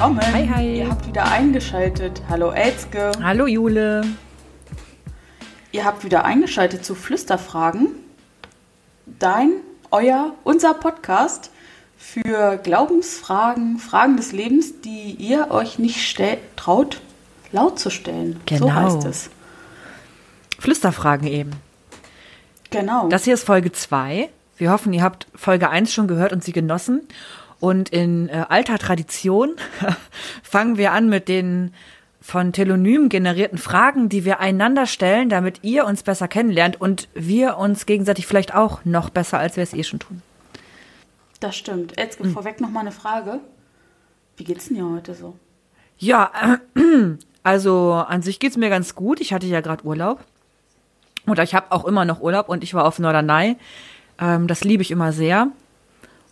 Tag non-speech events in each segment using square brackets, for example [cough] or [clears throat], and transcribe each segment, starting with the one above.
willkommen. Hi, hi. Ihr habt wieder eingeschaltet. Hallo Elzke. Hallo Jule. Ihr habt wieder eingeschaltet zu Flüsterfragen. Dein, euer, unser Podcast für Glaubensfragen, Fragen des Lebens, die ihr euch nicht traut, laut zu stellen. Genau. So heißt es. Flüsterfragen eben. Genau. Das hier ist Folge 2. Wir hoffen, ihr habt Folge 1 schon gehört und sie genossen. Und in äh, alter Tradition [laughs] fangen wir an mit den von Telonym generierten Fragen, die wir einander stellen, damit ihr uns besser kennenlernt und wir uns gegenseitig vielleicht auch noch besser, als wir es eh schon tun. Das stimmt. Jetzt hm. vorweg noch mal eine Frage. Wie geht's denn dir heute so? Ja, äh, [clears throat] also an sich geht's mir ganz gut. Ich hatte ja gerade Urlaub. Oder ich habe auch immer noch Urlaub und ich war auf Norderney. Ähm, das liebe ich immer sehr.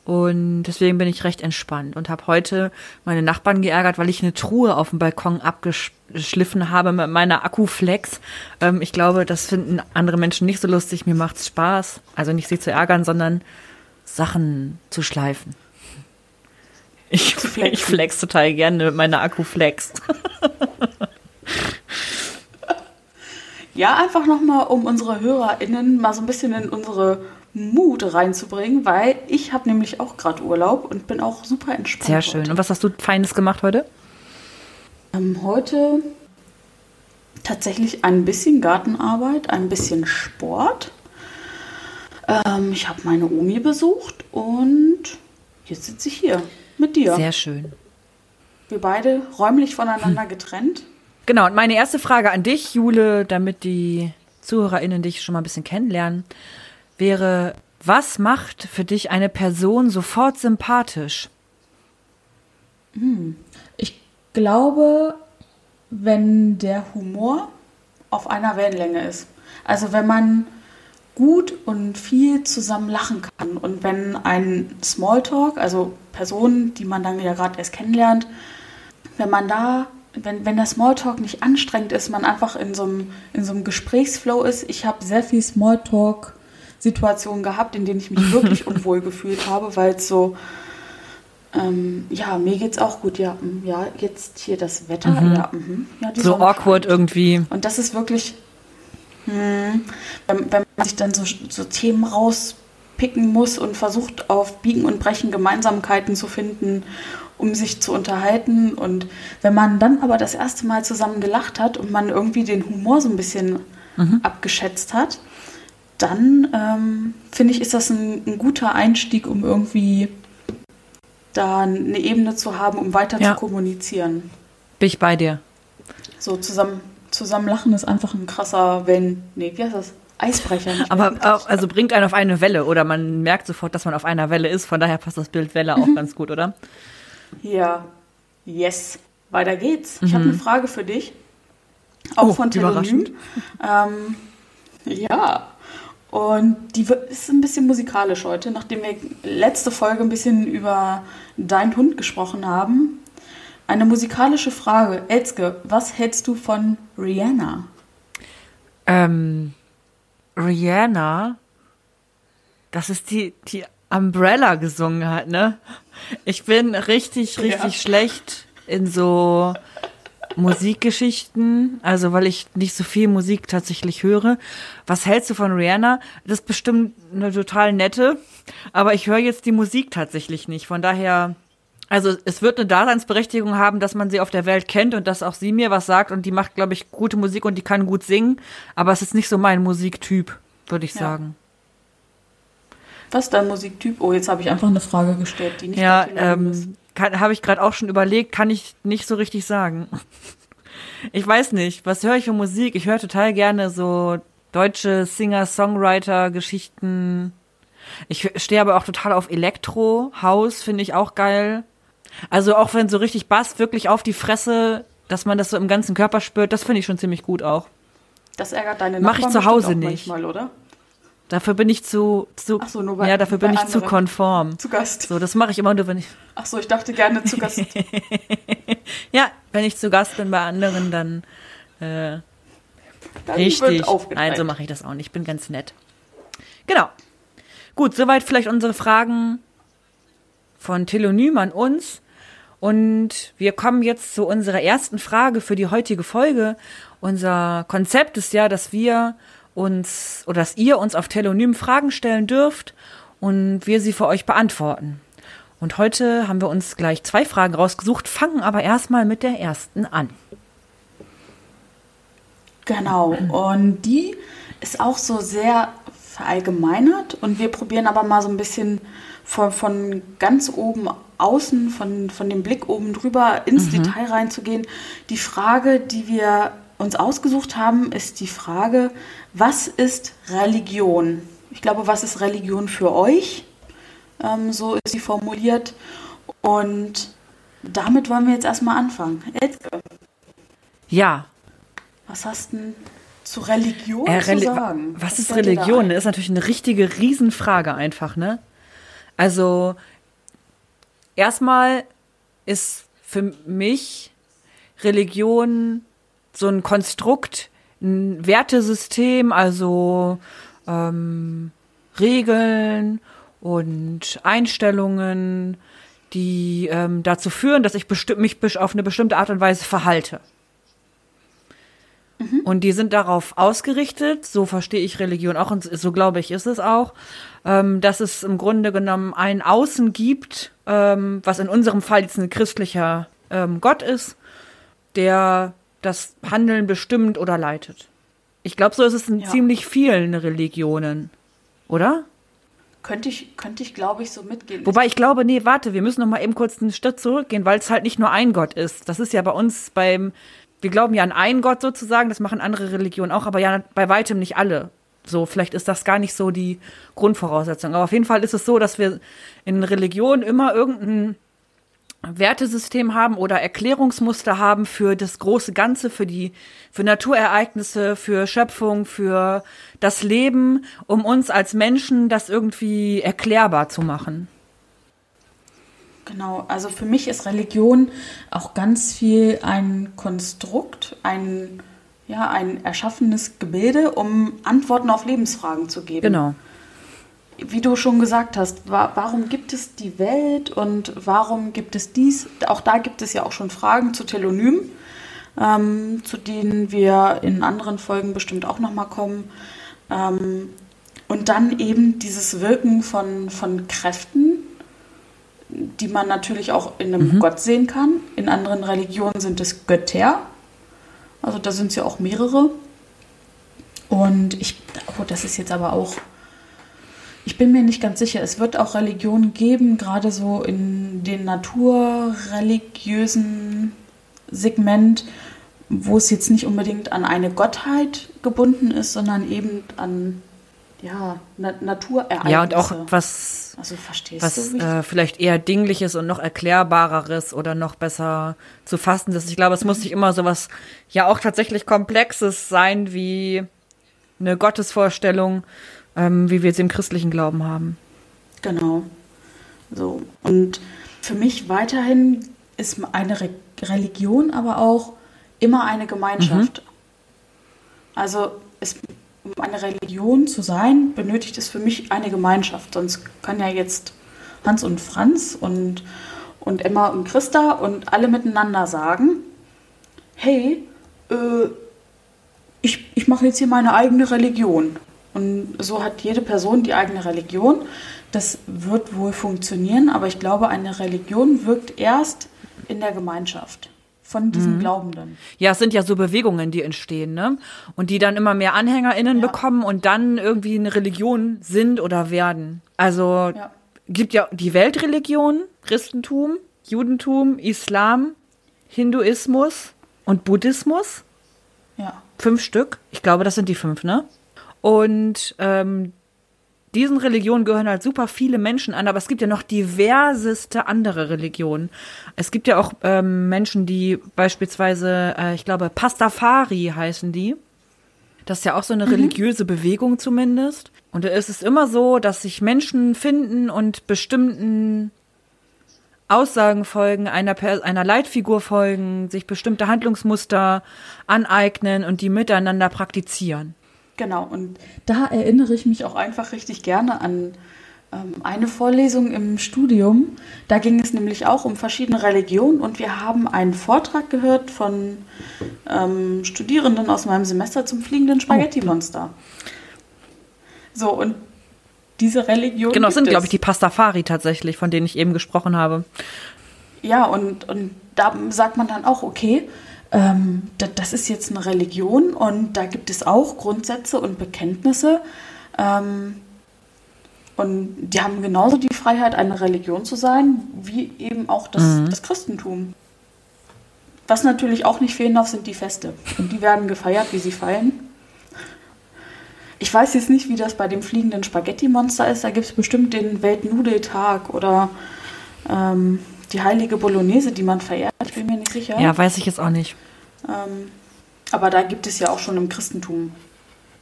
Und deswegen bin ich recht entspannt und habe heute meine Nachbarn geärgert, weil ich eine Truhe auf dem Balkon abgeschliffen habe mit meiner Akkuflex. Ähm, ich glaube, das finden andere Menschen nicht so lustig. Mir macht's Spaß. Also nicht sie zu ärgern, sondern Sachen zu schleifen. Ich, [laughs] ich flex total gerne mit meiner Akkuflex. [laughs] Ja, einfach nochmal, um unsere HörerInnen mal so ein bisschen in unsere Mut reinzubringen, weil ich habe nämlich auch gerade Urlaub und bin auch super entspannt. Sehr schön. Heute. Und was hast du Feines gemacht heute? Ähm, heute tatsächlich ein bisschen Gartenarbeit, ein bisschen Sport. Ähm, ich habe meine Omi besucht und jetzt sitze ich hier mit dir. Sehr schön. Wir beide räumlich voneinander getrennt. Genau, und meine erste Frage an dich, Jule, damit die ZuhörerInnen dich schon mal ein bisschen kennenlernen wäre, was macht für dich eine Person sofort sympathisch? Hm. Ich glaube, wenn der Humor auf einer Wellenlänge ist. Also wenn man gut und viel zusammen lachen kann und wenn ein Smalltalk, also Personen, die man dann ja gerade erst kennenlernt, wenn man da, wenn, wenn der Smalltalk nicht anstrengend ist, man einfach in so einem, in so einem Gesprächsflow ist. Ich habe sehr viel Smalltalk Situationen gehabt, in denen ich mich wirklich [laughs] unwohl gefühlt habe, weil es so, ähm, ja, mir geht's auch gut, ja, mm, ja, jetzt hier das Wetter, mhm. ja, mh, ja so Sonne awkward scheint. irgendwie. Und das ist wirklich, hm, wenn, wenn man sich dann so, so Themen rauspicken muss und versucht auf Biegen und Brechen Gemeinsamkeiten zu finden, um sich zu unterhalten. Und wenn man dann aber das erste Mal zusammen gelacht hat und man irgendwie den Humor so ein bisschen mhm. abgeschätzt hat, dann ähm, finde ich, ist das ein, ein, guter Einstieg, um irgendwie da eine Ebene zu haben, um weiter ja. zu kommunizieren. Bin ich bei dir. So zusammen, zusammen lachen ist einfach ein krasser Wellen. Nee, wie heißt das? Eisbrecher. [laughs] Aber auch, also bringt einen auf eine Welle oder man merkt sofort, dass man auf einer Welle ist. Von daher passt das Bild Welle auch ganz gut, oder? Ja. Yes. Weiter geht's. Ich habe mhm. eine Frage für dich. Auch oh, von Telonym. Ähm, ja. Und die ist ein bisschen musikalisch heute, nachdem wir letzte Folge ein bisschen über deinen Hund gesprochen haben. Eine musikalische Frage. Elske, was hältst du von Rihanna? Ähm, Rihanna, das ist die, die Umbrella gesungen hat, ne? Ich bin richtig, richtig ja. schlecht in so Musikgeschichten, also weil ich nicht so viel Musik tatsächlich höre. Was hältst du von Rihanna? Das ist bestimmt eine total nette, aber ich höre jetzt die Musik tatsächlich nicht. Von daher, also es wird eine Daseinsberechtigung haben, dass man sie auf der Welt kennt und dass auch sie mir was sagt und die macht, glaube ich, gute Musik und die kann gut singen, aber es ist nicht so mein Musiktyp, würde ich ja. sagen. Was ist dein Musiktyp? Oh, jetzt habe ich einfach eine Frage gestellt, die nicht ja, ähm, ist habe ich gerade auch schon überlegt, kann ich nicht so richtig sagen. Ich weiß nicht, was höre ich für Musik? Ich höre total gerne so deutsche Singer-Songwriter-Geschichten. Ich stehe aber auch total auf Elektro, House finde ich auch geil. Also auch wenn so richtig Bass wirklich auf die Fresse, dass man das so im ganzen Körper spürt, das finde ich schon ziemlich gut auch. Das ärgert deine Nachbarn Mach ich zu Hause nicht. Manchmal, oder? Dafür bin ich zu, zu so, bei, ja, dafür bin ich zu konform. Zu Gast. So, das mache ich immer nur, wenn ich. Ach so, ich dachte gerne zu Gast. [laughs] ja, wenn ich zu Gast bin bei anderen, dann, äh, dann richtig. Nein, so mache ich das auch nicht. Ich bin ganz nett. Genau. Gut, soweit vielleicht unsere Fragen von Telonym an uns. Und wir kommen jetzt zu unserer ersten Frage für die heutige Folge. Unser Konzept ist ja, dass wir uns oder dass ihr uns auf Telonym Fragen stellen dürft und wir sie für euch beantworten. Und heute haben wir uns gleich zwei Fragen rausgesucht, fangen aber erstmal mit der ersten an. Genau, und die ist auch so sehr verallgemeinert und wir probieren aber mal so ein bisschen von, von ganz oben außen, von, von dem Blick oben drüber ins mhm. Detail reinzugehen. Die Frage, die wir uns ausgesucht haben, ist die Frage, was ist Religion? Ich glaube, was ist Religion für euch? Ähm, so ist sie formuliert. Und damit wollen wir jetzt erstmal anfangen. Elke. Ja. Was hast du zu Religion äh, Reli zu sagen? Was, was ist Religion? Das ist natürlich eine richtige Riesenfrage einfach, ne? Also, erstmal ist für mich Religion so ein Konstrukt, ein Wertesystem, also ähm, Regeln und Einstellungen, die ähm, dazu führen, dass ich mich auf eine bestimmte Art und Weise verhalte. Mhm. Und die sind darauf ausgerichtet, so verstehe ich Religion auch und so glaube ich ist es auch, ähm, dass es im Grunde genommen ein Außen gibt, ähm, was in unserem Fall jetzt ein christlicher ähm, Gott ist, der das Handeln bestimmt oder leitet. Ich glaube, so ist es in ja. ziemlich vielen Religionen, oder? Könnte ich, könnte ich glaube ich, so mitgehen. Wobei ich glaube, nee, warte, wir müssen noch mal eben kurz einen Schritt zurückgehen, weil es halt nicht nur ein Gott ist. Das ist ja bei uns beim, wir glauben ja an einen Gott sozusagen, das machen andere Religionen auch, aber ja bei weitem nicht alle. So, vielleicht ist das gar nicht so die Grundvoraussetzung. Aber auf jeden Fall ist es so, dass wir in Religionen immer irgendein Wertesystem haben oder Erklärungsmuster haben für das große Ganze, für die, für Naturereignisse, für Schöpfung, für das Leben, um uns als Menschen das irgendwie erklärbar zu machen. Genau, also für mich ist Religion auch ganz viel ein Konstrukt, ein, ja, ein erschaffenes Gebilde, um Antworten auf Lebensfragen zu geben. Genau wie du schon gesagt hast, warum gibt es die Welt und warum gibt es dies? Auch da gibt es ja auch schon Fragen zu Telonym, ähm, zu denen wir in anderen Folgen bestimmt auch nochmal kommen. Ähm, und dann eben dieses Wirken von, von Kräften, die man natürlich auch in einem mhm. Gott sehen kann. In anderen Religionen sind es Götter. Also da sind es ja auch mehrere. Und ich, oh, das ist jetzt aber auch ich bin mir nicht ganz sicher. Es wird auch Religionen geben, gerade so in den naturreligiösen Segment, wo es jetzt nicht unbedingt an eine Gottheit gebunden ist, sondern eben an ja, Na Naturereignisse. Ja, und auch was, also, was äh, vielleicht eher Dingliches und noch Erklärbareres oder noch besser zu fassendes. Ich glaube, es muss nicht immer so was ja auch tatsächlich Komplexes sein wie eine Gottesvorstellung, ähm, wie wir es im christlichen Glauben haben. Genau. So. Und für mich weiterhin ist eine Re Religion aber auch immer eine Gemeinschaft. Mhm. Also es, um eine Religion zu sein, benötigt es für mich eine Gemeinschaft. Sonst kann ja jetzt Hans und Franz und, und Emma und Christa und alle miteinander sagen, hey, äh, ich, ich mache jetzt hier meine eigene Religion. Und so hat jede Person die eigene Religion. Das wird wohl funktionieren, aber ich glaube, eine Religion wirkt erst in der Gemeinschaft von diesen mhm. Glaubenden. Ja, es sind ja so Bewegungen, die entstehen, ne? Und die dann immer mehr AnhängerInnen ja. bekommen und dann irgendwie eine Religion sind oder werden. Also ja. gibt ja die Weltreligion, Christentum, Judentum, Islam, Hinduismus und Buddhismus. Ja. Fünf Stück. Ich glaube, das sind die fünf, ne? Und ähm, diesen Religionen gehören halt super viele Menschen an, aber es gibt ja noch diverseste andere Religionen. Es gibt ja auch ähm, Menschen, die beispielsweise, äh, ich glaube, Pastafari heißen die. Das ist ja auch so eine mhm. religiöse Bewegung zumindest. Und da ist es immer so, dass sich Menschen finden und bestimmten Aussagen folgen, einer, einer Leitfigur folgen, sich bestimmte Handlungsmuster aneignen und die miteinander praktizieren. Genau, und da erinnere ich mich auch einfach richtig gerne an ähm, eine Vorlesung im Studium. Da ging es nämlich auch um verschiedene Religionen und wir haben einen Vortrag gehört von ähm, Studierenden aus meinem Semester zum fliegenden Spaghetti-Monster. So, und diese Religion. Genau, sind, glaube ich, die Pastafari tatsächlich, von denen ich eben gesprochen habe. Ja, und, und da sagt man dann auch, okay, ähm, das, ist jetzt eine Religion und da gibt es auch Grundsätze und Bekenntnisse. Ähm, und die haben genauso die Freiheit, eine Religion zu sein, wie eben auch das, mhm. das Christentum. Was natürlich auch nicht fehlen darf, sind die Feste. Und die werden gefeiert, wie sie fallen. Ich weiß jetzt nicht, wie das bei dem fliegenden Spaghetti-Monster ist. Da gibt es bestimmt den Weltnudeltag oder ähm, die heilige Bolognese, die man verehrt. Ich bin mir nicht sicher. Ja, weiß ich jetzt auch nicht. Ähm, aber da gibt es ja auch schon im Christentum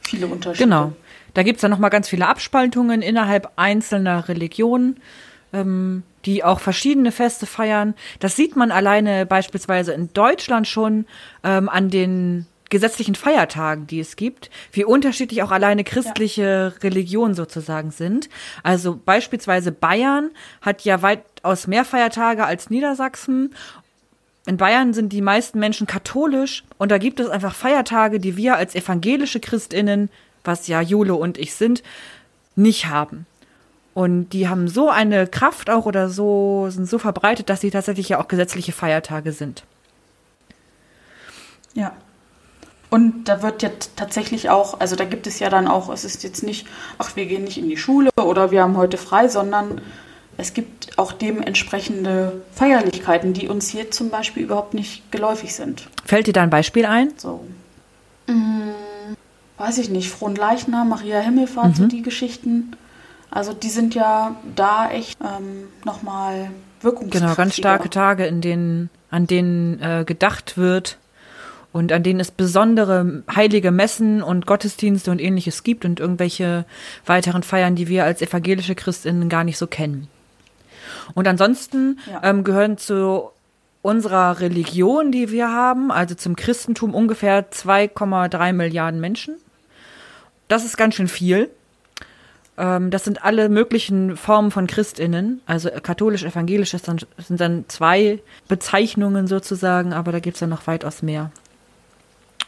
viele Unterschiede. Genau. Da gibt es dann nochmal ganz viele Abspaltungen innerhalb einzelner Religionen, ähm, die auch verschiedene Feste feiern. Das sieht man alleine beispielsweise in Deutschland schon ähm, an den gesetzlichen Feiertagen, die es gibt, wie unterschiedlich auch alleine christliche ja. Religionen sozusagen sind. Also beispielsweise Bayern hat ja weitaus mehr Feiertage als Niedersachsen in Bayern sind die meisten Menschen katholisch und da gibt es einfach Feiertage, die wir als evangelische Christinnen was ja Jule und ich sind, nicht haben. Und die haben so eine Kraft auch oder so, sind so verbreitet, dass sie tatsächlich ja auch gesetzliche Feiertage sind. Ja. Und da wird ja tatsächlich auch, also da gibt es ja dann auch, es ist jetzt nicht, ach, wir gehen nicht in die Schule oder wir haben heute frei, sondern es gibt auch dementsprechende Feierlichkeiten, die uns hier zum Beispiel überhaupt nicht geläufig sind. Fällt dir da ein Beispiel ein? So. Mmh weiß ich nicht, Frohen Leichnam, Maria Himmelfahrt, mhm. so die Geschichten. Also die sind ja da echt ähm, nochmal wirkungsvoll. Genau, ganz starke Tage, in denen, an denen äh, gedacht wird und an denen es besondere heilige Messen und Gottesdienste und ähnliches gibt und irgendwelche weiteren Feiern, die wir als evangelische Christinnen gar nicht so kennen. Und ansonsten ja. ähm, gehören zu unserer Religion, die wir haben, also zum Christentum ungefähr 2,3 Milliarden Menschen. Das ist ganz schön viel. Ähm, das sind alle möglichen Formen von Christinnen. Also katholisch, evangelisch das sind dann zwei Bezeichnungen sozusagen, aber da gibt es dann noch weitaus mehr.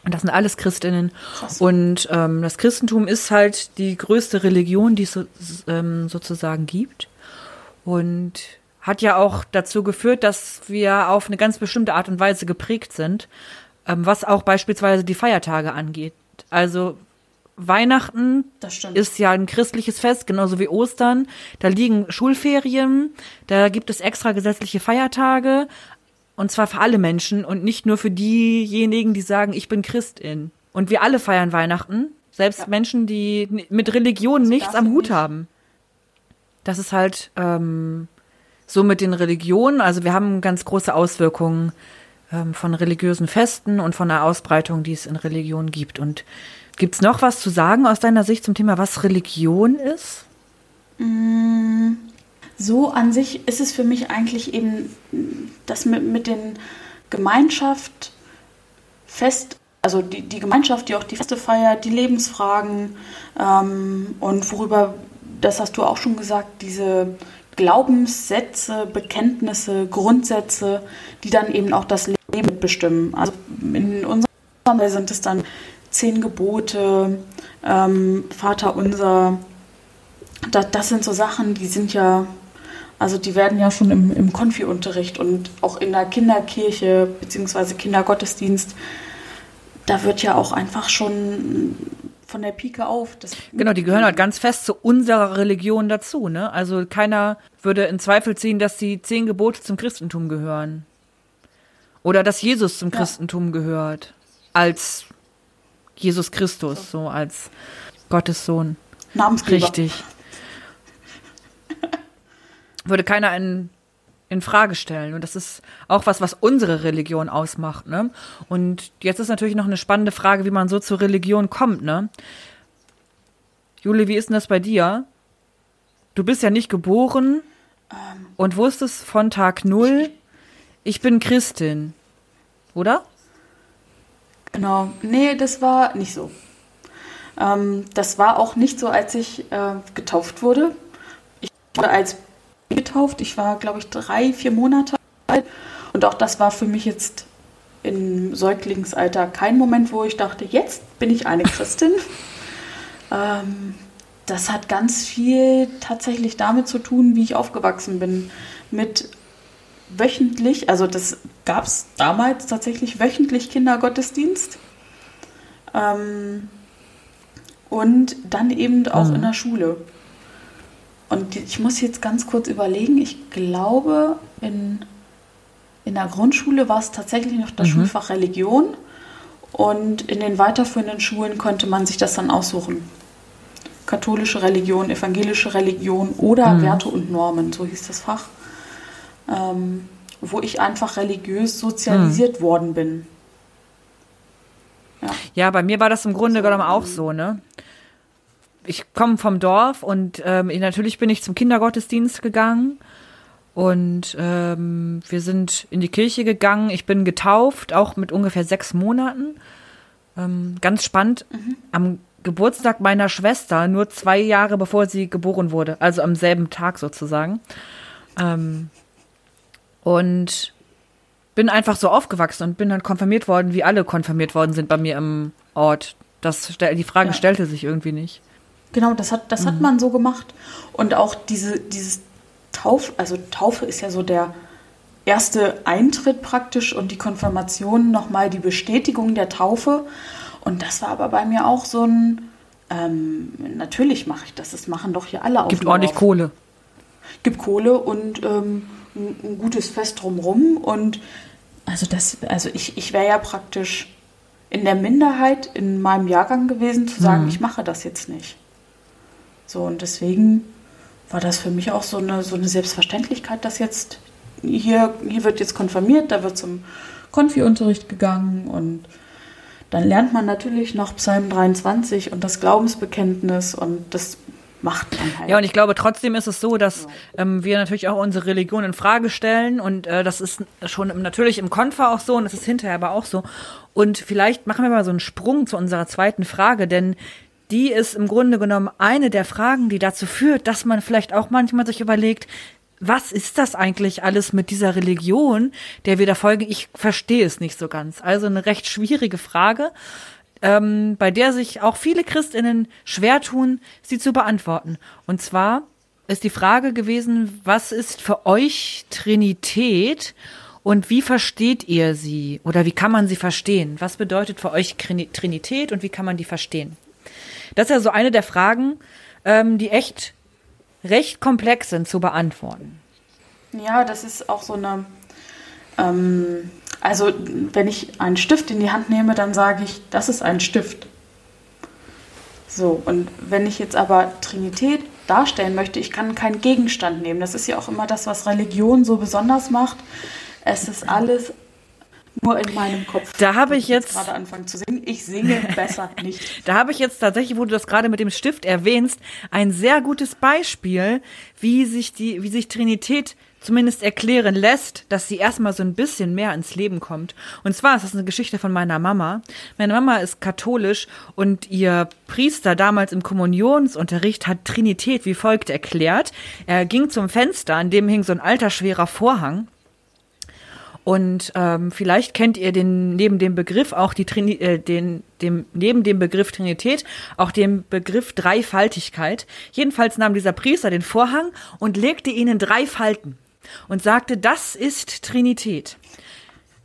Und das sind alles Christinnen. Krass. Und ähm, das Christentum ist halt die größte Religion, die es so, ähm, sozusagen gibt. Und hat ja auch dazu geführt, dass wir auf eine ganz bestimmte Art und Weise geprägt sind, ähm, was auch beispielsweise die Feiertage angeht. Also Weihnachten ist ja ein christliches Fest, genauso wie Ostern. Da liegen Schulferien, da gibt es extra gesetzliche Feiertage. Und zwar für alle Menschen und nicht nur für diejenigen, die sagen, ich bin Christin. Und wir alle feiern Weihnachten, selbst ja. Menschen, die mit Religion also nichts am Hut nicht. haben. Das ist halt ähm, so mit den Religionen. Also wir haben ganz große Auswirkungen ähm, von religiösen Festen und von der Ausbreitung, die es in Religionen gibt. Und Gibt es noch was zu sagen aus deiner Sicht zum Thema, was Religion ist? Mm, so an sich ist es für mich eigentlich eben das mit, mit den Gemeinschaft fest, also die, die Gemeinschaft, die auch die Feste feiert, die Lebensfragen ähm, und worüber, das hast du auch schon gesagt, diese Glaubenssätze, Bekenntnisse, Grundsätze, die dann eben auch das Leben bestimmen. Also in unserem Fall sind es dann zehn Gebote, ähm, Vater unser. Das, das sind so Sachen, die sind ja, also die werden ja schon im, im Konfi-Unterricht und auch in der Kinderkirche bzw. Kindergottesdienst, da wird ja auch einfach schon von der Pike auf. genau, die gehören halt ganz fest zu unserer Religion dazu. Ne? Also keiner würde in Zweifel ziehen, dass die zehn Gebote zum Christentum gehören. Oder dass Jesus zum ja. Christentum gehört. Als Jesus Christus, so als Gottes Sohn. Namensgeber. Richtig. Würde keiner in, in Frage stellen. Und das ist auch was, was unsere Religion ausmacht. Ne? Und jetzt ist natürlich noch eine spannende Frage, wie man so zur Religion kommt. Ne? Juli, wie ist denn das bei dir? Du bist ja nicht geboren ähm, und wusstest von Tag null, ich bin Christin, oder? Genau, nee, das war nicht so. Ähm, das war auch nicht so, als ich äh, getauft wurde. Ich wurde als getauft. Ich war, glaube ich, drei, vier Monate alt. Und auch das war für mich jetzt im Säuglingsalter kein Moment, wo ich dachte, jetzt bin ich eine Christin. [laughs] ähm, das hat ganz viel tatsächlich damit zu tun, wie ich aufgewachsen bin. Mit wöchentlich, also das gab es damals tatsächlich wöchentlich Kindergottesdienst. Ähm, und dann eben auch mhm. in der Schule. Und ich muss jetzt ganz kurz überlegen, ich glaube, in, in der Grundschule war es tatsächlich noch das mhm. Schulfach Religion. Und in den weiterführenden Schulen konnte man sich das dann aussuchen. Katholische Religion, evangelische Religion oder mhm. Werte und Normen, so hieß das Fach. Ähm, wo ich einfach religiös sozialisiert mhm. worden bin. Ja. ja, bei mir war das im Grunde so, genommen auch so, ne? Ich komme vom Dorf und ähm, natürlich bin ich zum Kindergottesdienst gegangen und ähm, wir sind in die Kirche gegangen. Ich bin getauft, auch mit ungefähr sechs Monaten. Ähm, ganz spannend. Mhm. Am Geburtstag meiner Schwester, nur zwei Jahre bevor sie geboren wurde, also am selben Tag sozusagen. Ähm, und bin einfach so aufgewachsen und bin dann konfirmiert worden, wie alle konfirmiert worden sind bei mir im Ort. Das, die Frage ja. stellte sich irgendwie nicht. Genau, das hat, das mhm. hat man so gemacht. Und auch diese, dieses Taufe, also Taufe ist ja so der erste Eintritt praktisch und die Konfirmation nochmal die Bestätigung der Taufe. Und das war aber bei mir auch so ein, ähm, natürlich mache ich das, das machen doch hier alle auf. Gibt ordentlich Kohle. Gibt Kohle und ähm, ein, ein, gutes Fest drumrum. Und also das, also ich, ich wäre ja praktisch in der Minderheit in meinem Jahrgang gewesen, zu sagen, mhm. ich mache das jetzt nicht. So, und deswegen war das für mich auch so eine, so eine Selbstverständlichkeit, dass jetzt hier, hier wird jetzt konfirmiert, da wird zum Konfi-Unterricht gegangen und dann lernt man natürlich noch Psalm 23 und das Glaubensbekenntnis und das macht man halt. Ja, und ich glaube, trotzdem ist es so, dass ähm, wir natürlich auch unsere Religion in Frage stellen und äh, das ist schon natürlich im Konfa auch so und das ist hinterher aber auch so. Und vielleicht machen wir mal so einen Sprung zu unserer zweiten Frage, denn die ist im Grunde genommen eine der Fragen, die dazu führt, dass man vielleicht auch manchmal sich überlegt, was ist das eigentlich alles mit dieser Religion, der wir da folgen? Ich verstehe es nicht so ganz. Also eine recht schwierige Frage, ähm, bei der sich auch viele Christinnen schwer tun, sie zu beantworten. Und zwar ist die Frage gewesen, was ist für euch Trinität und wie versteht ihr sie oder wie kann man sie verstehen? Was bedeutet für euch Trinität und wie kann man die verstehen? Das ist ja so eine der Fragen, ähm, die echt recht komplex sind zu beantworten. Ja, das ist auch so eine. Ähm, also, wenn ich einen Stift in die Hand nehme, dann sage ich, das ist ein Stift. So, und wenn ich jetzt aber Trinität darstellen möchte, ich kann keinen Gegenstand nehmen. Das ist ja auch immer das, was Religion so besonders macht. Es ist alles nur in meinem Kopf. Da habe ich jetzt, gerade anfangen zu singen. Ich singe besser [laughs] nicht. Da habe ich jetzt tatsächlich, wo du das gerade mit dem Stift erwähnst, ein sehr gutes Beispiel, wie sich die, wie sich Trinität zumindest erklären lässt, dass sie erstmal so ein bisschen mehr ins Leben kommt. Und zwar ist das eine Geschichte von meiner Mama. Meine Mama ist katholisch und ihr Priester damals im Kommunionsunterricht hat Trinität wie folgt erklärt. Er ging zum Fenster, an dem hing so ein alter schwerer Vorhang und ähm, vielleicht kennt ihr den neben dem Begriff auch die Trini äh, den dem neben dem Begriff Trinität auch den Begriff Dreifaltigkeit. Jedenfalls nahm dieser Priester den Vorhang und legte ihn in drei Falten und sagte, das ist Trinität.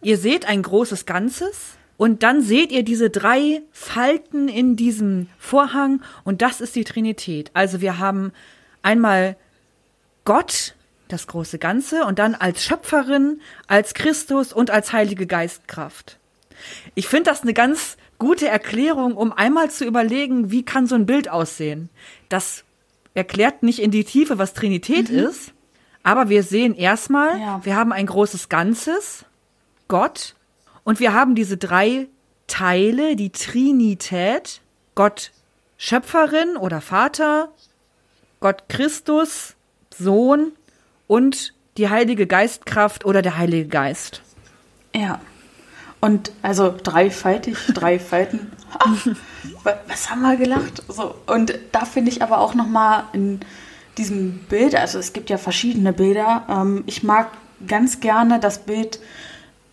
Ihr seht ein großes Ganzes und dann seht ihr diese drei Falten in diesem Vorhang und das ist die Trinität. Also wir haben einmal Gott, das große Ganze und dann als Schöpferin, als Christus und als Heilige Geistkraft. Ich finde das eine ganz gute Erklärung, um einmal zu überlegen, wie kann so ein Bild aussehen. Das erklärt nicht in die Tiefe, was Trinität mhm. ist, aber wir sehen erstmal, ja. wir haben ein großes Ganzes, Gott, und wir haben diese drei Teile, die Trinität, Gott Schöpferin oder Vater, Gott Christus, Sohn und die Heilige Geistkraft oder der Heilige Geist. Ja. Und also dreifaltig, [laughs] drei Falten. was haben wir gelacht? So, und da finde ich aber auch nochmal ein, diesem Bild, also es gibt ja verschiedene Bilder. Ähm, ich mag ganz gerne das Bild,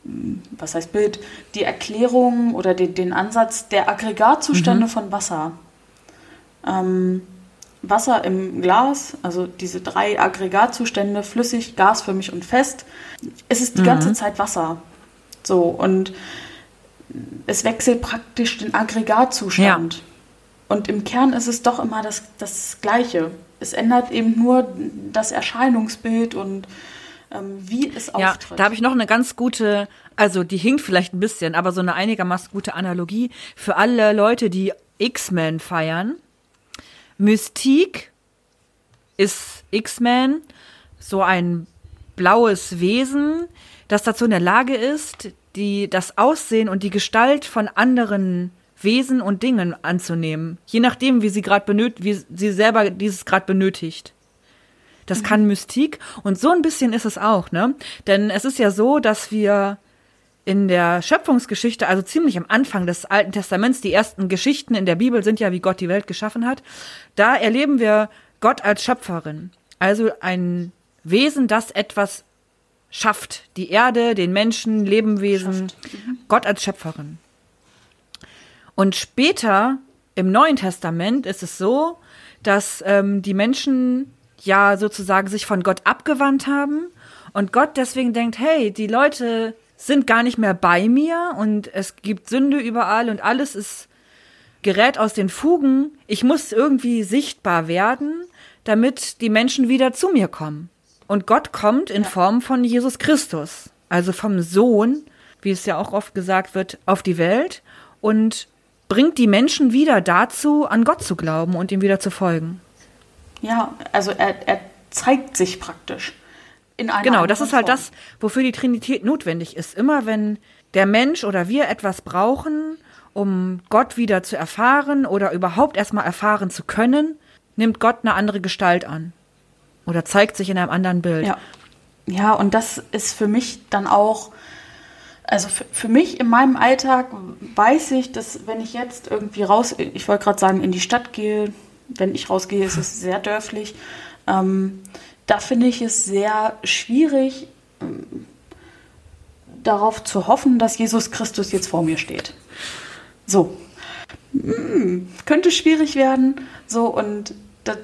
hm, was heißt Bild, die Erklärung oder den, den Ansatz der Aggregatzustände mhm. von Wasser. Ähm, Wasser im Glas, also diese drei Aggregatzustände, flüssig, gasförmig und fest, es ist die mhm. ganze Zeit Wasser. So, und es wechselt praktisch den Aggregatzustand. Ja. Und im Kern ist es doch immer das, das Gleiche. Es ändert eben nur das Erscheinungsbild und ähm, wie es auftritt. Ja, da habe ich noch eine ganz gute, also die hinkt vielleicht ein bisschen, aber so eine einigermaßen gute Analogie für alle Leute, die X-Men feiern. Mystique ist X-Men, so ein blaues Wesen, das dazu in der Lage ist, die, das Aussehen und die Gestalt von anderen Wesen und Dingen anzunehmen, je nachdem, wie sie gerade benötigt, wie sie selber dieses gerade benötigt. Das mhm. kann Mystik und so ein bisschen ist es auch, ne? Denn es ist ja so, dass wir in der Schöpfungsgeschichte, also ziemlich am Anfang des Alten Testaments, die ersten Geschichten in der Bibel sind ja, wie Gott die Welt geschaffen hat, da erleben wir Gott als Schöpferin. Also ein Wesen, das etwas schafft. Die Erde, den Menschen, Lebewesen, mhm. Gott als Schöpferin. Und später im Neuen Testament ist es so, dass ähm, die Menschen ja sozusagen sich von Gott abgewandt haben und Gott deswegen denkt, hey, die Leute sind gar nicht mehr bei mir und es gibt Sünde überall und alles ist gerät aus den Fugen. Ich muss irgendwie sichtbar werden, damit die Menschen wieder zu mir kommen. Und Gott kommt in Form von Jesus Christus, also vom Sohn, wie es ja auch oft gesagt wird, auf die Welt und bringt die Menschen wieder dazu, an Gott zu glauben und ihm wieder zu folgen. Ja, also er, er zeigt sich praktisch in einer Genau, das ist halt Form. das, wofür die Trinität notwendig ist. Immer wenn der Mensch oder wir etwas brauchen, um Gott wieder zu erfahren oder überhaupt erstmal erfahren zu können, nimmt Gott eine andere Gestalt an oder zeigt sich in einem anderen Bild. Ja, ja und das ist für mich dann auch, also für, für mich in meinem Alltag weiß ich, dass wenn ich jetzt irgendwie raus, ich wollte gerade sagen, in die Stadt gehe, wenn ich rausgehe, ist es sehr dörflich. Ähm, da finde ich es sehr schwierig, ähm, darauf zu hoffen, dass Jesus Christus jetzt vor mir steht. So. Hm, könnte schwierig werden. So, und das,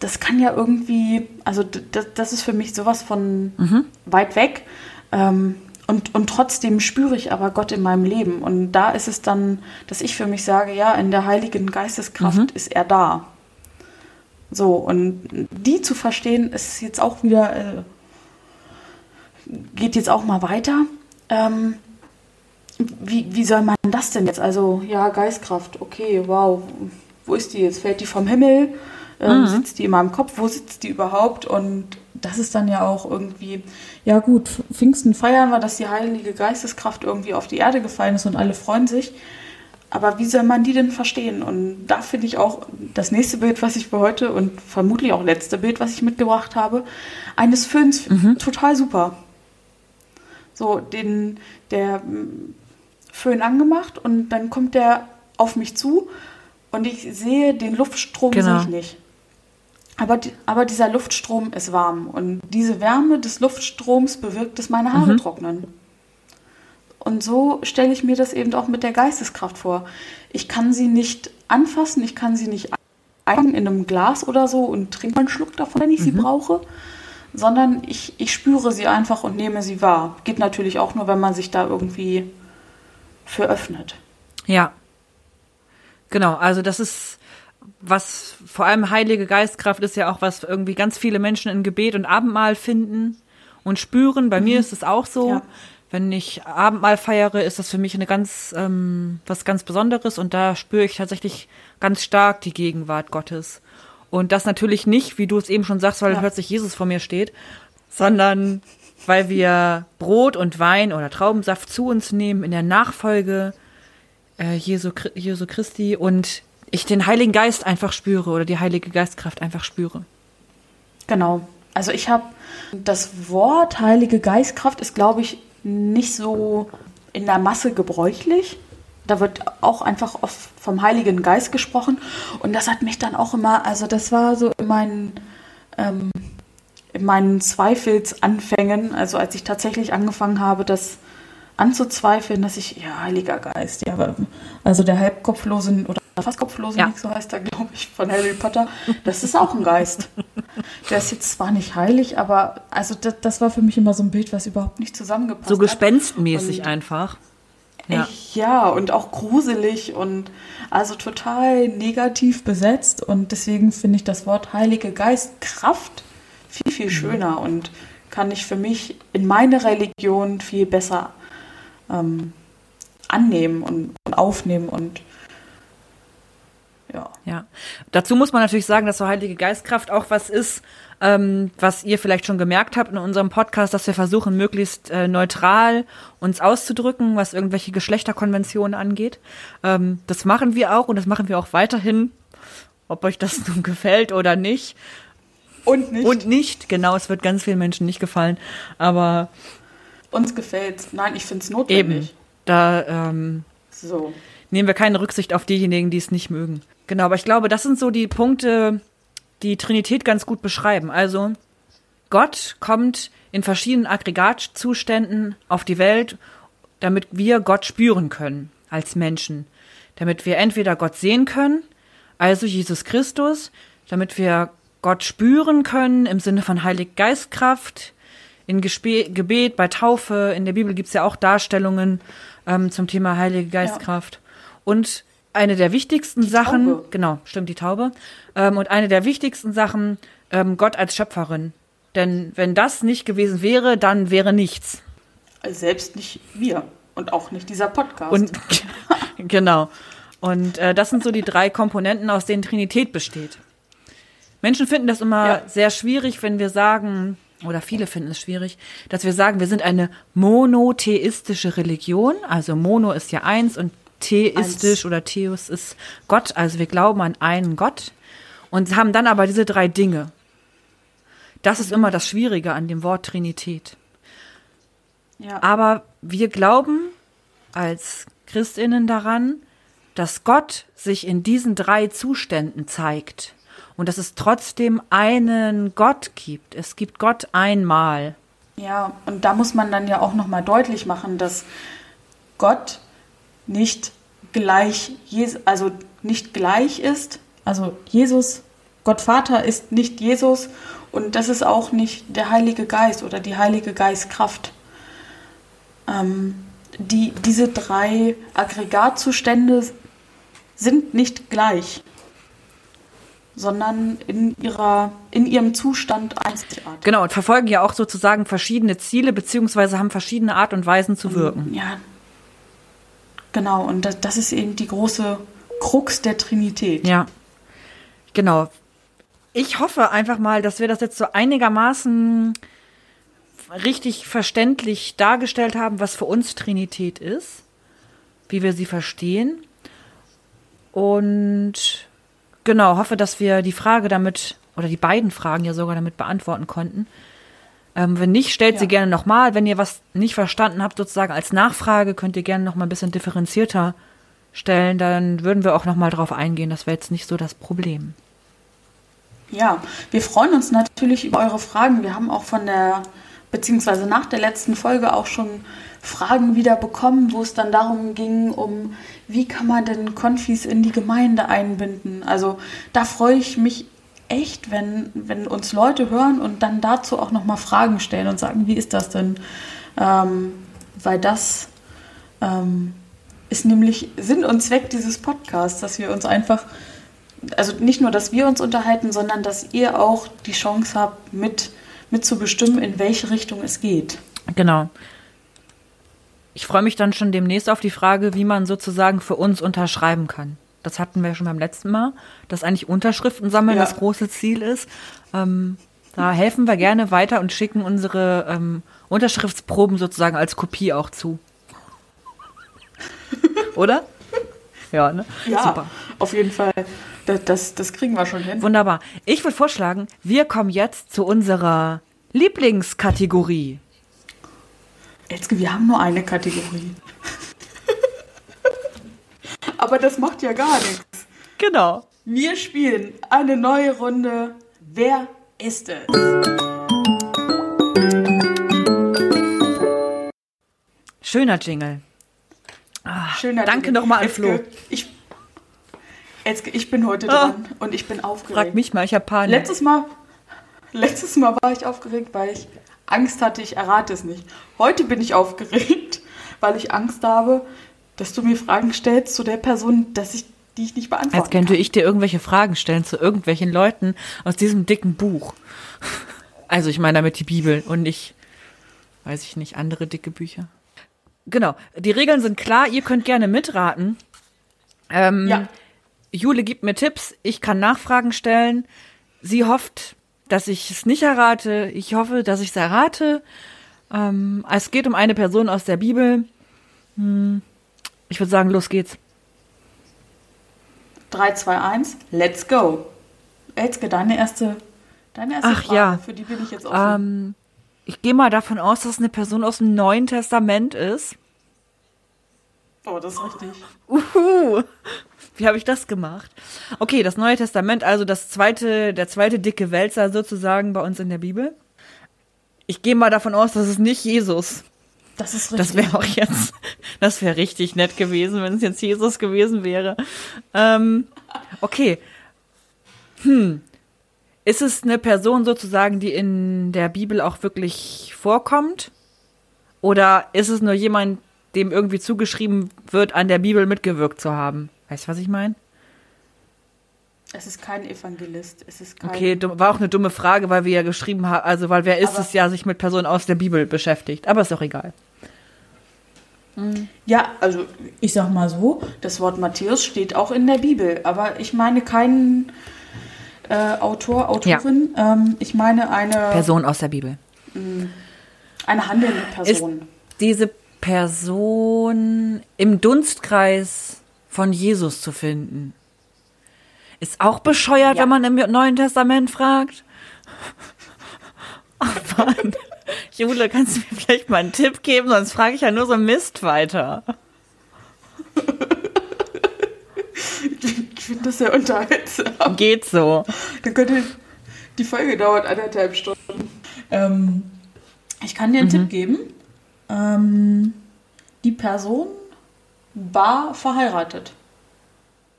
das kann ja irgendwie, also das, das ist für mich sowas von mhm. weit weg. Ähm, und, und trotzdem spüre ich aber Gott in meinem Leben. Und da ist es dann, dass ich für mich sage, ja, in der Heiligen Geisteskraft mhm. ist er da. So, und die zu verstehen, ist jetzt auch wieder, äh, geht jetzt auch mal weiter. Ähm, wie, wie soll man das denn jetzt? Also, ja, Geistkraft, okay, wow, wo ist die jetzt? Fällt die vom Himmel? Ähm, mhm. Sitzt die in meinem Kopf? Wo sitzt die überhaupt? Und das ist dann ja auch irgendwie, ja gut, Pfingsten feiern wir, dass die Heilige Geisteskraft irgendwie auf die Erde gefallen ist und alle freuen sich. Aber wie soll man die denn verstehen? Und da finde ich auch das nächste Bild, was ich für heute und vermutlich auch letzte Bild, was ich mitgebracht habe, eines Föhns mhm. total super. So, den, der mm, Föhn angemacht und dann kommt der auf mich zu und ich sehe den Luftstrom genau. sehe ich nicht. Aber, aber dieser Luftstrom ist warm und diese Wärme des Luftstroms bewirkt, dass meine Haare mhm. trocknen. Und so stelle ich mir das eben auch mit der Geisteskraft vor. Ich kann sie nicht anfassen, ich kann sie nicht einfangen in einem Glas oder so und trinke einen Schluck davon, wenn ich mhm. sie brauche, sondern ich, ich spüre sie einfach und nehme sie wahr. Geht natürlich auch nur, wenn man sich da irgendwie für öffnet. Ja. Genau, also das ist was vor allem Heilige Geistkraft ist ja auch was irgendwie ganz viele Menschen in Gebet und Abendmahl finden und spüren. Bei mhm. mir ist es auch so. Ja wenn ich Abendmahl feiere, ist das für mich eine ganz ähm, was ganz Besonderes und da spüre ich tatsächlich ganz stark die Gegenwart Gottes. Und das natürlich nicht, wie du es eben schon sagst, weil ja. plötzlich Jesus vor mir steht, sondern weil wir Brot und Wein oder Traubensaft zu uns nehmen in der Nachfolge äh, Jesu, Jesu Christi und ich den Heiligen Geist einfach spüre oder die Heilige Geistkraft einfach spüre. Genau. Also ich habe das Wort Heilige Geistkraft ist, glaube ich, nicht so in der Masse gebräuchlich. Da wird auch einfach oft vom Heiligen Geist gesprochen. Und das hat mich dann auch immer, also das war so mein, ähm, in meinen Zweifelsanfängen, also als ich tatsächlich angefangen habe, das anzuzweifeln, dass ich, ja, Heiliger Geist, ja, also der halbkopflose oder fast kopflose, ja. so heißt er, glaube ich, von Harry Potter, das ist auch ein Geist. Der ist jetzt zwar nicht heilig, aber also das, das war für mich immer so ein Bild, was überhaupt nicht zusammengepasst hat. So gespenstmäßig hat. einfach. Ja. Ja, und auch gruselig und also total negativ besetzt. Und deswegen finde ich das Wort Heilige Geist Kraft viel, viel mhm. schöner und kann ich für mich in meine Religion viel besser ähm, annehmen und, und aufnehmen und ja. ja. Dazu muss man natürlich sagen, dass so Heilige Geistkraft auch was ist, ähm, was ihr vielleicht schon gemerkt habt in unserem Podcast, dass wir versuchen, möglichst äh, neutral uns auszudrücken, was irgendwelche Geschlechterkonventionen angeht. Ähm, das machen wir auch und das machen wir auch weiterhin, ob euch das [laughs] nun gefällt oder nicht. Und nicht. Und nicht, genau, es wird ganz vielen Menschen nicht gefallen, aber. Uns gefällt's. Nein, ich finde es notwendig. Eben. Da ähm, so. nehmen wir keine Rücksicht auf diejenigen, die es nicht mögen. Genau, aber ich glaube, das sind so die Punkte, die Trinität ganz gut beschreiben. Also, Gott kommt in verschiedenen Aggregatzuständen auf die Welt, damit wir Gott spüren können als Menschen. Damit wir entweder Gott sehen können, also Jesus Christus, damit wir Gott spüren können im Sinne von Heilig Geistkraft, in Gespe Gebet, bei Taufe, in der Bibel gibt es ja auch Darstellungen ähm, zum Thema Heilige Geistkraft. Ja. Und eine der wichtigsten die Sachen, Taube. genau, stimmt, die Taube, ähm, und eine der wichtigsten Sachen, ähm, Gott als Schöpferin. Denn wenn das nicht gewesen wäre, dann wäre nichts. Selbst nicht wir und auch nicht dieser Podcast. Und [laughs] genau. Und äh, das sind so die drei Komponenten, aus denen Trinität besteht. Menschen finden das immer ja. sehr schwierig, wenn wir sagen, oder viele finden es schwierig, dass wir sagen, wir sind eine monotheistische Religion. Also Mono ist ja eins und theistisch oder Theos ist Gott. Also wir glauben an einen Gott und haben dann aber diese drei Dinge. Das ist immer das Schwierige an dem Wort Trinität. Ja. Aber wir glauben als Christinnen daran, dass Gott sich in diesen drei Zuständen zeigt und dass es trotzdem einen Gott gibt. Es gibt Gott einmal. Ja, und da muss man dann ja auch noch mal deutlich machen, dass Gott nicht gleich, also nicht gleich ist. Also Jesus, Gott Vater ist nicht Jesus und das ist auch nicht der Heilige Geist oder die Heilige Geistkraft. Ähm, die, diese drei Aggregatzustände sind nicht gleich sondern in, ihrer, in ihrem Zustand einzigartig. Genau, und verfolgen ja auch sozusagen verschiedene Ziele, beziehungsweise haben verschiedene Art und Weisen zu wirken. Ja, genau, und das, das ist eben die große Krux der Trinität. Ja, genau. Ich hoffe einfach mal, dass wir das jetzt so einigermaßen richtig verständlich dargestellt haben, was für uns Trinität ist, wie wir sie verstehen. Und Genau, hoffe, dass wir die Frage damit, oder die beiden Fragen ja sogar damit beantworten konnten. Ähm, wenn nicht, stellt ja. sie gerne nochmal. Wenn ihr was nicht verstanden habt, sozusagen als Nachfrage, könnt ihr gerne nochmal ein bisschen differenzierter stellen. Dann würden wir auch nochmal drauf eingehen. Das wäre jetzt nicht so das Problem. Ja, wir freuen uns natürlich über eure Fragen. Wir haben auch von der, beziehungsweise nach der letzten Folge auch schon Fragen wieder bekommen, wo es dann darum ging, um wie kann man denn Konfis in die Gemeinde einbinden. Also da freue ich mich echt, wenn, wenn uns Leute hören und dann dazu auch nochmal Fragen stellen und sagen, wie ist das denn? Ähm, weil das ähm, ist nämlich Sinn und Zweck dieses Podcasts, dass wir uns einfach, also nicht nur, dass wir uns unterhalten, sondern dass ihr auch die Chance habt, mit, mit zu bestimmen, in welche Richtung es geht. Genau. Ich freue mich dann schon demnächst auf die Frage, wie man sozusagen für uns unterschreiben kann. Das hatten wir schon beim letzten Mal, dass eigentlich Unterschriften sammeln ja. das große Ziel ist. Ähm, da helfen wir gerne weiter und schicken unsere ähm, Unterschriftsproben sozusagen als Kopie auch zu. [laughs] Oder? Ja, ne? Ja, Super. auf jeden Fall. Das, das, das kriegen wir schon hin. Wunderbar. Ich würde vorschlagen, wir kommen jetzt zu unserer Lieblingskategorie. Elske, wir haben nur eine Kategorie. Aber das macht ja gar nichts. Genau. Wir spielen eine neue Runde. Wer ist es. Schöner Jingle. Schöner danke nochmal an Flo. Ich, jetzt, ich bin heute Ah. dran und ich bin aufgeregt. Frag mich mal, ich habe Panik. Letztes Mal, letztes Mal war ich aufgeregt, weil ich Angst hatte, ich errate es nicht. Heute bin ich aufgeregt, [laughs] weil ich Angst habe, dass du mir Fragen stellst zu der Person, dass ich, die ich nicht beantworten Als könnte ich dir irgendwelche Fragen stellen zu irgendwelchen Leuten aus diesem dicken Buch. Also ich meine damit die Bibel und nicht, weiß ich nicht, andere dicke Bücher. Genau, die Regeln sind klar, ihr könnt gerne mitraten. Ähm, Ja. Jule gibt mir Tipps, ich kann Nachfragen stellen. Sie hofft, dass ich es nicht errate. Ich hoffe, dass ich es errate. Ähm, es geht um eine Person aus der Bibel. Hm, ich würde sagen, los geht's. 3, 2, 1, let's go. Elske, deine erste, deine erste Ach Frage, ja. für die bin ich jetzt offen. Ähm, ich gehe mal davon aus, dass es eine Person aus dem Neuen Testament ist. oh, das ist richtig. Uhu. Wie habe ich das gemacht? Okay, das Neue Testament, also das zweite, der zweite dicke Wälzer sozusagen bei uns in der Bibel. Ich gehe mal davon aus, dass es nicht Jesus. Das ist richtig. Das wäre auch jetzt, [laughs] das wäre richtig nett gewesen, wenn es jetzt Jesus gewesen wäre. Ähm, okay. Hm. Ist es eine Person sozusagen, die in der Bibel auch wirklich vorkommt? Oder ist es nur jemand, dem irgendwie zugeschrieben wird, an der Bibel mitgewirkt zu haben? Weißt du, was ich meine? Es ist kein Evangelist. Es ist kein. Okay, war auch eine dumme Frage, weil wir ja geschrieben haben, also weil wer ist Aber- es ja, sich mit Personen aus der Bibel beschäftigt. Aber ist doch egal. Ja, also ich sag mal so, das Wort Matthäus steht auch in der Bibel, aber ich meine keinen äh, Autor, Autorin. Ähm, ich meine eine, Person aus der Bibel. eine handelnde Person. diese Person im Dunstkreis von Jesus zu finden. Ist auch bescheuert, Ja. wenn man im Neuen Testament fragt. [laughs] Oh Mann. [laughs] Jule, kannst du mir vielleicht mal einen Tipp geben? Sonst frage ich ja nur so Mist weiter. ich finde das sehr unterhaltsam. Geht so. Dann könnte die Folge dauert anderthalb Stunden. Ähm, ich kann dir einen Tipp geben. Ähm, die Person war verheiratet.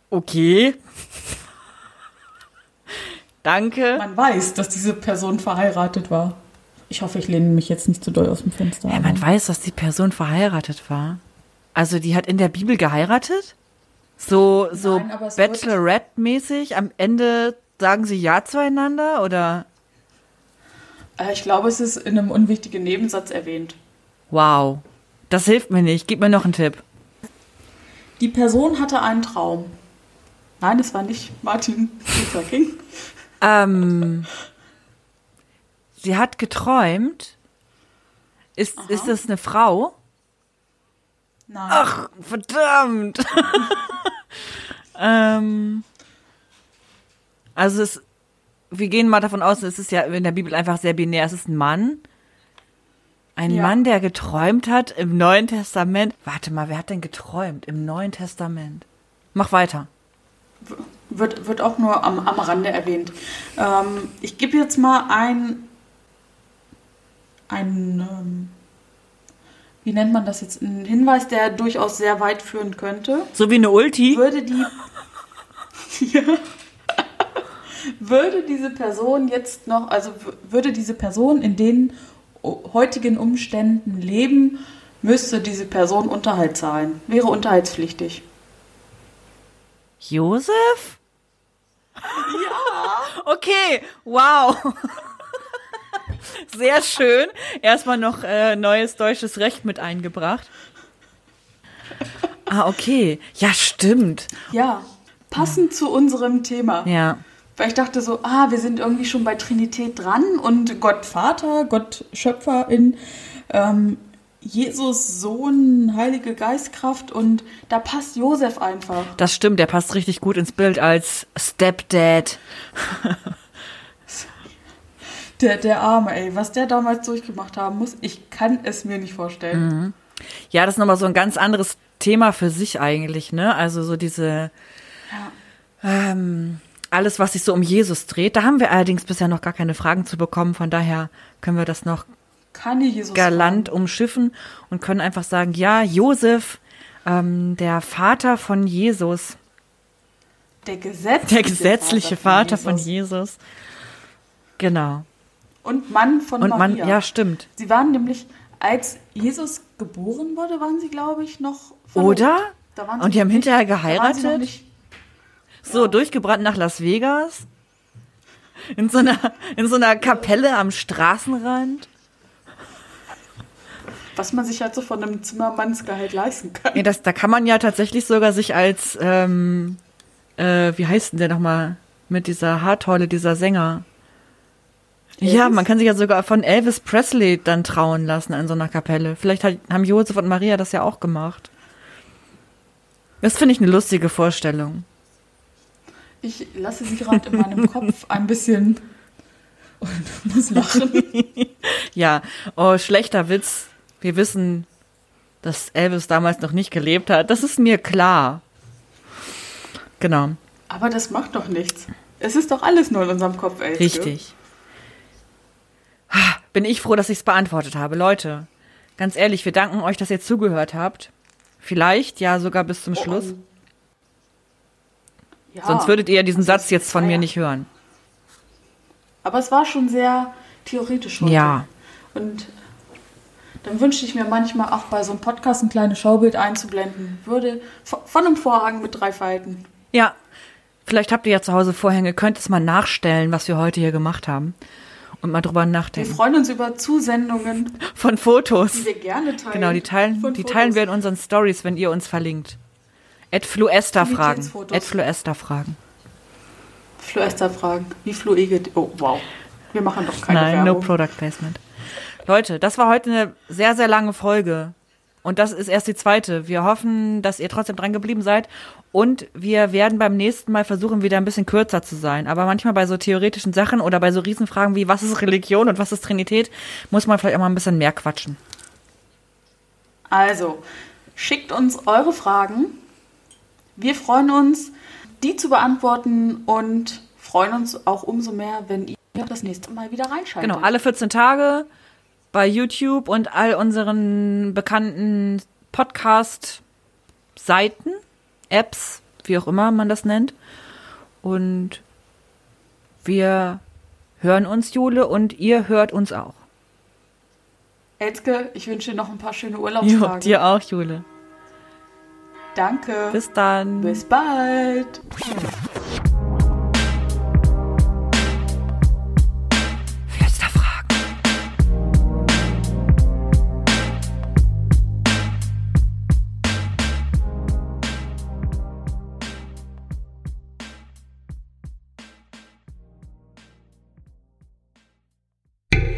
Okay. [laughs] Danke. Man weiß, dass diese Person verheiratet war. Ich hoffe, ich lehne mich jetzt nicht zu doll aus dem Fenster. Ja, man weiß, dass die Person verheiratet war. Also die hat in der Bibel geheiratet? So, so Bachelorette-mäßig? Am Ende sagen sie Ja zueinander oder? Äh, Ich glaube, es ist in einem unwichtigen Nebensatz erwähnt. Wow. Das hilft mir nicht. Gib mir noch einen Tipp. Die Person hatte einen Traum. Nein, es war nicht Martin Luther King. Ähm, sie hat geträumt. Ist, ist das eine Frau? Nein. Ach, verdammt. [laughs] ähm, also es, wir gehen mal davon aus, es ist ja in der Bibel einfach sehr binär. Es ist ein Mann. Ein Ja. Mann, der geträumt hat im Neuen Testament. Warte mal, wer hat denn geträumt im Neuen Testament? Mach weiter. Wird, wird auch nur am, am Rande erwähnt. Ähm, ich gebe jetzt mal ein, ein ähm, wie nennt man das jetzt, einen Hinweis, der durchaus sehr weit führen könnte. So wie eine Ulti. Würde die [laughs] ja. würde diese Person jetzt noch, also würde diese Person in den heutigen Umständen leben, müsste diese Person Unterhalt zahlen. Wäre unterhaltspflichtig. Josef? Ja. Okay, wow. Sehr schön. Erstmal noch äh, neues deutsches Recht mit eingebracht. Ah, okay. Ja, stimmt. Ja, passend zu unserem Thema. Ja. Weil ich dachte so, ah, wir sind irgendwie schon bei Trinität dran und Gott Vater, Gott Schöpfer in ähm, Jesus Sohn, Heilige Geistkraft und da passt Josef einfach. Das stimmt, der passt richtig gut ins Bild als Stepdad. Der, der Arme, ey, was der damals durchgemacht haben muss, ich kann es mir nicht vorstellen. Ja, das ist nochmal so ein ganz anderes Thema für sich eigentlich, ne? Also so diese ähm, alles, was sich so um Jesus dreht. Da haben wir allerdings bisher noch gar keine Fragen zu bekommen. Von daher können wir das noch galant umschiffen und können einfach sagen, ja, Josef, ähm, der Vater von Jesus, Der gesetzliche, der gesetzliche Vater von Jesus. Jesus. Genau. Und Mann von Und Maria. ja, stimmt. Sie waren nämlich, als Jesus geboren wurde, waren sie, glaube ich, noch verlobt. Oder? Und die haben nicht- hinterher geheiratet? nicht- So, durchgebrannt nach Las Vegas. In so einer, in so einer Kapelle am Straßenrand. Was man sich halt so von einem Zimmermannsgehalt leisten kann. Nee, das, da kann man ja tatsächlich sogar sich als, ähm, äh, wie heißt denn der nochmal? Mit dieser Haartolle, dieser Sänger. Ja, Elvis? man kann sich ja sogar von Elvis Presley dann trauen lassen in so einer Kapelle. Vielleicht hat, haben Josef und Maria das ja auch gemacht. Das finde ich eine lustige Vorstellung. Ich lasse sie gerade in meinem [laughs] Kopf ein bisschen und muss lachen. [laughs] Ja, oh, schlechter Witz. Wir wissen, dass Elvis damals noch nicht gelebt hat. Das ist mir klar. Genau, Aber das macht doch nichts. Es ist doch alles nur in unserem Kopf, Elske. richtig. Bin ich froh, dass ich es beantwortet habe. Leute, ganz ehrlich, wir danken euch, dass ihr zugehört habt. Vielleicht ja sogar bis zum Oh, Schluss. Ja, Sonst würdet ihr ja diesen Satz jetzt von ja, mir ja. nicht hören. Aber es war schon sehr theoretisch heute. Ja. Und dann wünschte ich mir manchmal auch bei so einem Podcast ein kleines Schaubild einzublenden. Würde von von einem Vorhang mit drei Falten. Ja, vielleicht habt ihr ja zu Hause Vorhänge, könnt es mal nachstellen, was wir heute hier gemacht haben. Und mal drüber Wir nachdenken. freuen uns über Zusendungen, Von Fotos. die wir gerne teilen. Genau, die teilen, die Fotos. teilen wir in unseren Stories, wenn ihr uns verlinkt. Ed Fluester fragen. Ed Fluester fragen. Flo Esther fragen. Wie Eged. Oh, wow. Wir machen doch keine Nein, no Werbung. Product Placement. Leute, das war heute eine sehr, sehr lange Folge. Und das ist erst die zweite. Wir hoffen, dass ihr trotzdem dran geblieben seid. Und wir werden beim nächsten Mal versuchen, wieder ein bisschen kürzer zu sein. Aber manchmal bei so theoretischen Sachen oder bei so Riesenfragen wie, was ist Religion und was ist Trinität, muss man vielleicht auch mal ein bisschen mehr quatschen. Also, schickt uns eure Fragen. Wir freuen uns, die zu beantworten und freuen uns auch umso mehr, wenn ihr das nächste Mal wieder reinschaltet. Genau, alle 14 Tage bei YouTube und all unseren bekannten Podcast-Seiten, Apps, wie auch immer man das nennt. Und wir hören uns, Jule, und ihr hört uns auch. Elske, ich wünsche dir noch ein paar schöne [laughs] Jo, Urlaubstage. dir auch, Jule. Danke. Bis dann. Bis bald.